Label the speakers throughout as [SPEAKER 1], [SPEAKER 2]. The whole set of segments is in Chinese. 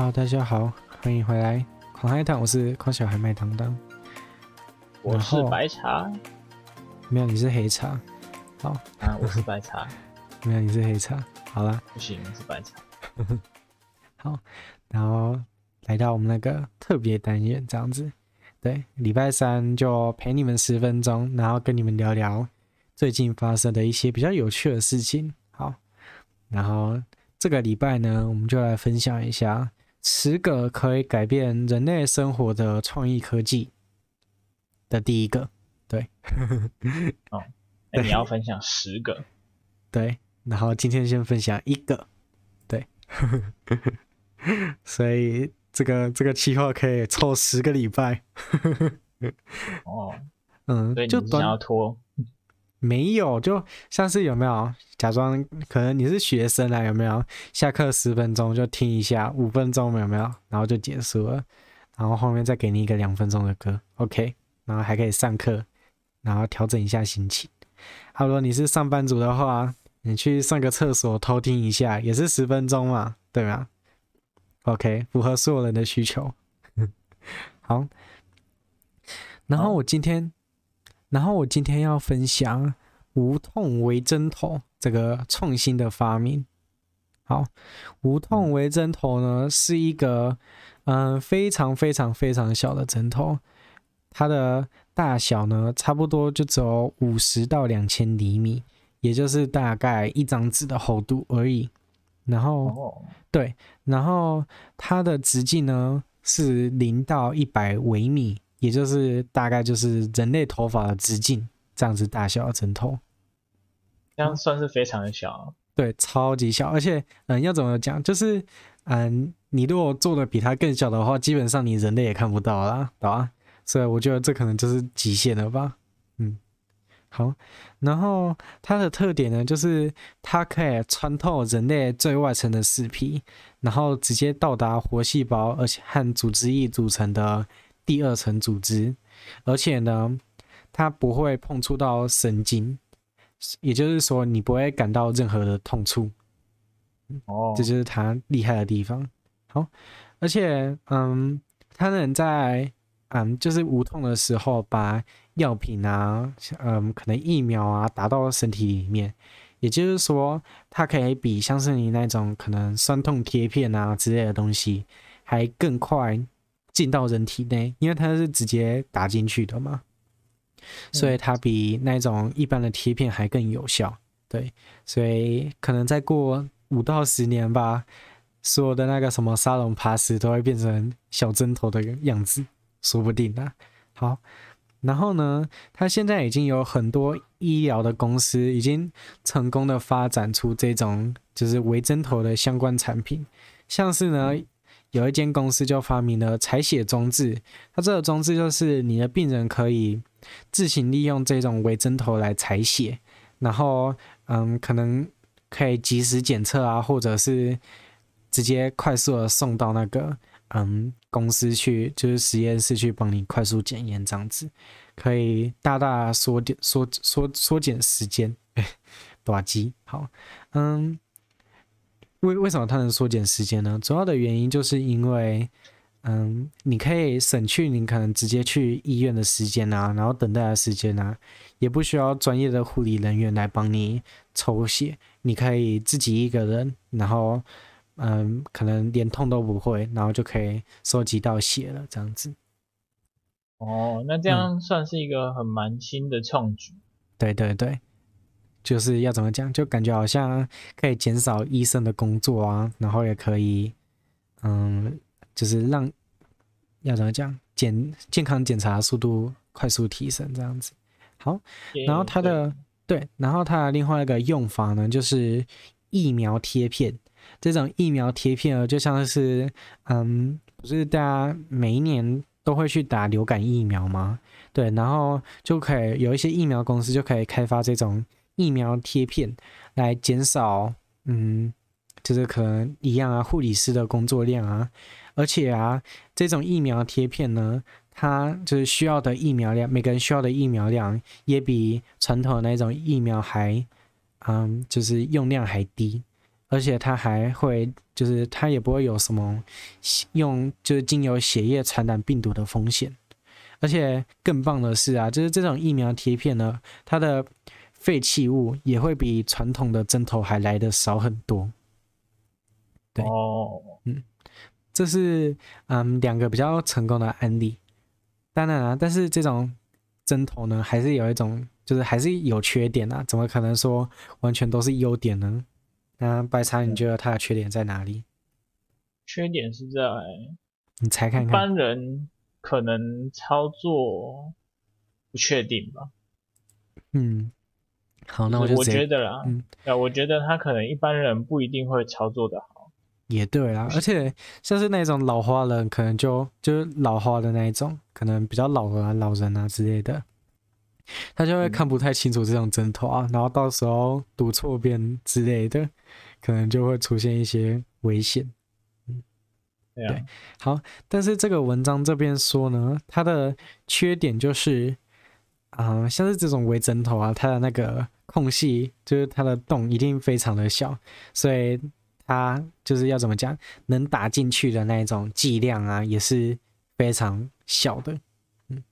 [SPEAKER 1] 好，大家好，欢迎回来狂嗨堂，我是狂小孩麦当当，
[SPEAKER 2] 我是白茶，
[SPEAKER 1] 没有，你是黑茶，好，
[SPEAKER 2] 啊，我是白茶，
[SPEAKER 1] 没有，你是黑茶，好啦，
[SPEAKER 2] 不行，是白茶，
[SPEAKER 1] 好，然后来到我们那个特别单元这样子，对，礼拜三就陪你们十分钟，然后跟你们聊聊最近发生的一些比较有趣的事情，好，然后这个礼拜呢，我们就来分享一下。十个可以改变人类生活的创意科技的第一个，对，
[SPEAKER 2] 哦，那你要分享十个，
[SPEAKER 1] 对，然后今天先分享一个，对，所以这个这个计划可以凑十个礼拜，
[SPEAKER 2] 哦，
[SPEAKER 1] 嗯，
[SPEAKER 2] 就想要拖。
[SPEAKER 1] 没有，就像是有没有假装可能你是学生啊？有没有下课十分钟就听一下，五分钟有没有？然后就结束了，然后后面再给你一个两分钟的歌，OK，然后还可以上课，然后调整一下心情。好，如果你是上班族的话，你去上个厕所偷听一下，也是十分钟嘛，对吗？OK，符合所有人的需求。好，然后我今天。然后我今天要分享无痛微针头这个创新的发明。好，无痛微针头呢是一个嗯、呃、非常非常非常小的针头，它的大小呢差不多就只有五十到两千厘米，也就是大概一张纸的厚度而已。然后对，然后它的直径呢是零到一百微米。也就是大概就是人类头发的直径这样子大小的针头，
[SPEAKER 2] 这样算是非常的小，啊，
[SPEAKER 1] 对，超级小，而且嗯，要怎么讲，就是嗯，你如果做的比它更小的话，基本上你人类也看不到啦，对吧？所以我觉得这可能就是极限了吧，嗯，好，然后它的特点呢，就是它可以穿透人类最外层的死皮，然后直接到达活细胞，而且和组织液组成的。第二层组织，而且呢，它不会碰触到神经，也就是说，你不会感到任何的痛处。哦，这就是它厉害的地方。好，而且，嗯，它能在嗯，就是无痛的时候，把药品啊，嗯，可能疫苗啊，打到身体里面。也就是说，它可以比像是你那种可能酸痛贴片啊之类的东西，还更快。进到人体内，因为它是直接打进去的嘛，所以它比那种一般的贴片还更有效。对，所以可能再过五到十年吧，所有的那个什么沙龙帕斯都会变成小针头的样子，说不定啊。好，然后呢，它现在已经有很多医疗的公司已经成功的发展出这种就是微针头的相关产品，像是呢。有一间公司就发明了采血装置，它这个装置就是你的病人可以自行利用这种微针头来采血，然后嗯，可能可以及时检测啊，或者是直接快速的送到那个嗯公司去，就是实验室去帮你快速检验这样子，可以大大缩减缩缩缩减时间，哎，短机好，嗯。为为什么它能缩减时间呢？主要的原因就是因为，嗯，你可以省去你可能直接去医院的时间啊，然后等待的时间啊，也不需要专业的护理人员来帮你抽血，你可以自己一个人，然后，嗯，可能连痛都不会，然后就可以收集到血了，这样子。
[SPEAKER 2] 哦，那这样算是一个很蛮新的创举。
[SPEAKER 1] 嗯，对对对。就是要怎么讲，就感觉好像可以减少医生的工作啊，然后也可以，嗯，就是让要怎么讲，检健康检查速度快速提升这样子。好，然后它的对，然后它的另外一个用法呢，就是疫苗贴片。这种疫苗贴片呢，就像是，嗯，不是大家每一年都会去打流感疫苗吗？对，然后就可以有一些疫苗公司就可以开发这种。疫苗贴片来减少，嗯，就是可能一样啊，护理师的工作量啊，而且啊，这种疫苗贴片呢，它就是需要的疫苗量，每个人需要的疫苗量也比传统的那种疫苗还，嗯，就是用量还低，而且它还会就是它也不会有什么用就是经由血液传染病毒的风险。而且更棒的是啊，就是这种疫苗贴片呢，它的废弃物也会比传统的针头还来的少很多。对，
[SPEAKER 2] 哦，
[SPEAKER 1] 嗯，这是嗯两个比较成功的案例。当然啊，但是这种针头呢，还是有一种，就是还是有缺点啊。怎么可能说完全都是优点呢？那白茶，你觉得它的缺点在哪里？
[SPEAKER 2] 缺点是在
[SPEAKER 1] 你猜看看，
[SPEAKER 2] 一般人。可能操作不确定吧。
[SPEAKER 1] 嗯，好，那我就
[SPEAKER 2] 我觉得啦，
[SPEAKER 1] 嗯，
[SPEAKER 2] 我觉得他可能一般人不一定会操作的好。
[SPEAKER 1] 也对啊，而且像是那种老花人，可能就就是老花的那一种，可能比较老啊、老人啊之类的，他就会看不太清楚这种针头啊，嗯、然后到时候读错边之类的，可能就会出现一些危险。嗯对，好，但是这个文章这边说呢，它的缺点就是，啊、呃，像是这种微针头啊，它的那个空隙，就是它的洞一定非常的小，所以它就是要怎么讲，能打进去的那种剂量啊，也是非常小的，嗯，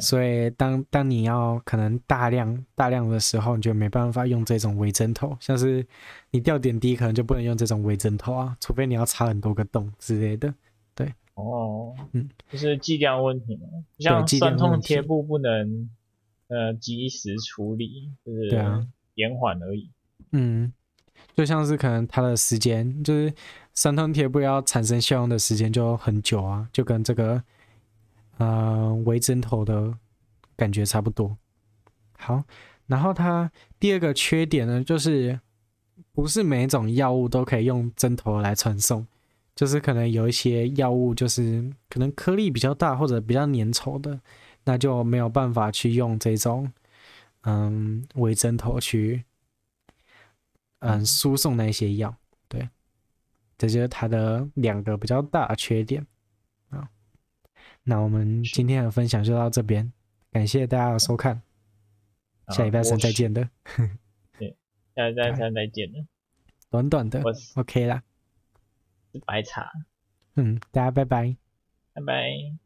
[SPEAKER 1] 所以当当你要可能大量大量的时候，你就没办法用这种微针头，像是你吊点滴，可能就不能用这种微针头啊，除非你要插很多个洞之类的。对，
[SPEAKER 2] 哦，
[SPEAKER 1] 嗯，
[SPEAKER 2] 就是剂量问题嘛，像酸痛贴布不能呃及时处理，就是对啊，延缓而已。
[SPEAKER 1] 嗯，就像是可能它的时间，就是三通贴布要产生效用的时间就很久啊，就跟这个呃微针头的感觉差不多。好，然后它第二个缺点呢，就是不是每一种药物都可以用针头来传送。就是可能有一些药物，就是可能颗粒比较大或者比较粘稠的，那就没有办法去用这种嗯微针头去嗯输送那些药。对，这就是它的两个比较大的缺点啊。那我们今天的分享就到这边，感谢大家的收看，下礼拜三再见的。
[SPEAKER 2] 对，下礼拜 三再见的，
[SPEAKER 1] 短短的，OK 啦。
[SPEAKER 2] 白茶，
[SPEAKER 1] 嗯，大家拜拜，
[SPEAKER 2] 拜拜。